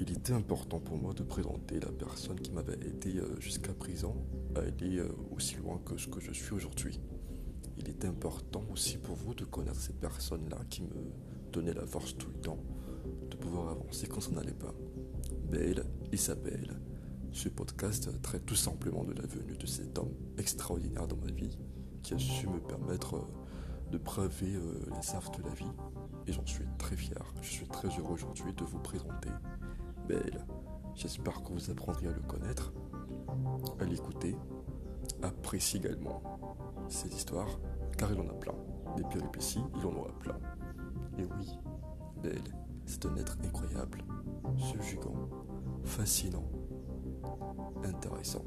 il était important pour moi de présenter la personne qui m'avait aidé euh, jusqu'à présent à aller euh, aussi loin que ce que je suis aujourd'hui. Il était important aussi pour vous de connaître ces personnes-là qui me donnaient la force tout le temps de pouvoir avancer quand ça n'allait pas. Belle Isabelle, ce podcast traite tout simplement de la venue de cet homme extraordinaire dans ma vie qui a su me permettre euh, de braver les affres de la vie et j'en suis très fier. Je suis très heureux aujourd'hui de vous présenter Belle. J'espère que vous apprendrez à le connaître, à l'écouter. Appréciez également ces histoires, car il en a plein. Des péripéties, il en aura plein. Et oui, Belle, c'est un être incroyable, subjugant, fascinant, intéressant.